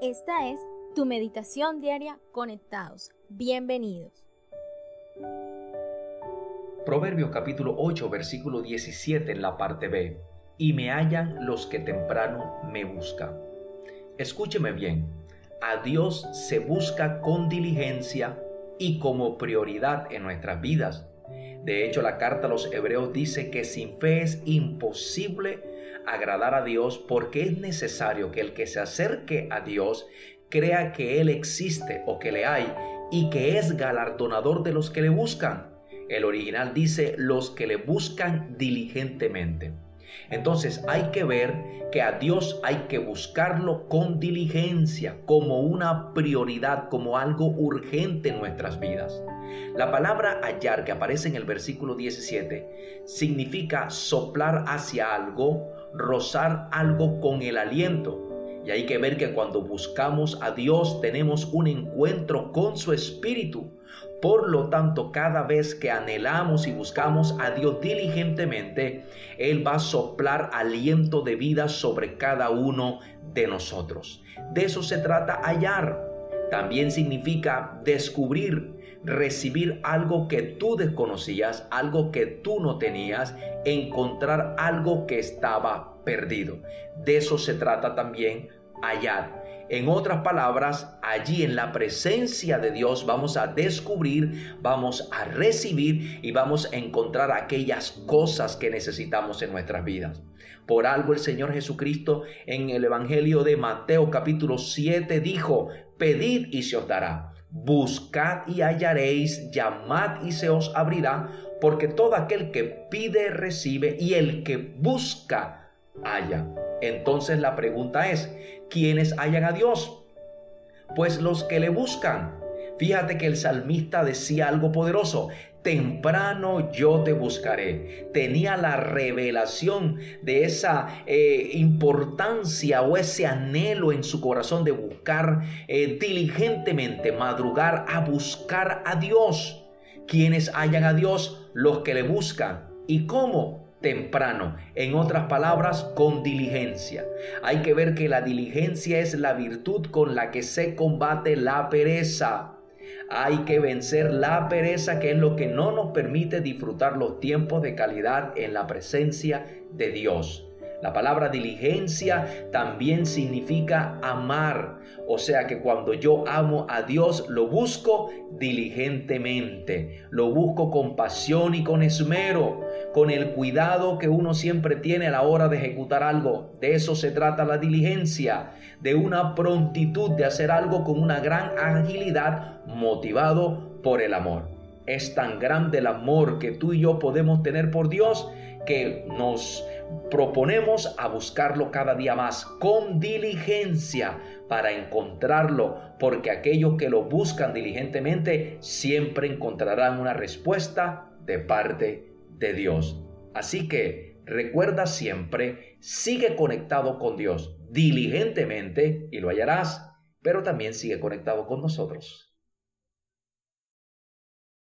Esta es tu meditación diaria conectados. Bienvenidos. Proverbio capítulo 8, versículo 17 en la parte B. Y me hallan los que temprano me buscan. Escúcheme bien, a Dios se busca con diligencia y como prioridad en nuestras vidas. De hecho, la carta a los hebreos dice que sin fe es imposible agradar a Dios porque es necesario que el que se acerque a Dios crea que Él existe o que le hay y que es galardonador de los que le buscan. El original dice los que le buscan diligentemente. Entonces hay que ver que a Dios hay que buscarlo con diligencia, como una prioridad, como algo urgente en nuestras vidas. La palabra hallar que aparece en el versículo 17 significa soplar hacia algo, rozar algo con el aliento. Y hay que ver que cuando buscamos a Dios tenemos un encuentro con su espíritu. Por lo tanto, cada vez que anhelamos y buscamos a Dios diligentemente, Él va a soplar aliento de vida sobre cada uno de nosotros. De eso se trata hallar. También significa descubrir, recibir algo que tú desconocías, algo que tú no tenías, encontrar algo que estaba perdido. De eso se trata también hallar. En otras palabras, allí en la presencia de Dios vamos a descubrir, vamos a recibir y vamos a encontrar aquellas cosas que necesitamos en nuestras vidas. Por algo el Señor Jesucristo en el Evangelio de Mateo capítulo 7 dijo, pedid y se os dará, buscad y hallaréis, llamad y se os abrirá, porque todo aquel que pide recibe y el que busca halla. Entonces la pregunta es, ¿quiénes hallan a Dios? Pues los que le buscan. Fíjate que el salmista decía algo poderoso, temprano yo te buscaré. Tenía la revelación de esa eh, importancia o ese anhelo en su corazón de buscar eh, diligentemente, madrugar a buscar a Dios. ¿Quiénes hallan a Dios? Los que le buscan. ¿Y cómo? temprano. En otras palabras, con diligencia. Hay que ver que la diligencia es la virtud con la que se combate la pereza. Hay que vencer la pereza que es lo que no nos permite disfrutar los tiempos de calidad en la presencia de Dios. La palabra diligencia también significa amar. O sea que cuando yo amo a Dios, lo busco diligentemente. Lo busco con pasión y con esmero, con el cuidado que uno siempre tiene a la hora de ejecutar algo. De eso se trata la diligencia, de una prontitud de hacer algo con una gran agilidad motivado por el amor. Es tan grande el amor que tú y yo podemos tener por Dios que nos proponemos a buscarlo cada día más con diligencia para encontrarlo, porque aquellos que lo buscan diligentemente siempre encontrarán una respuesta de parte de Dios. Así que recuerda siempre, sigue conectado con Dios diligentemente y lo hallarás, pero también sigue conectado con nosotros.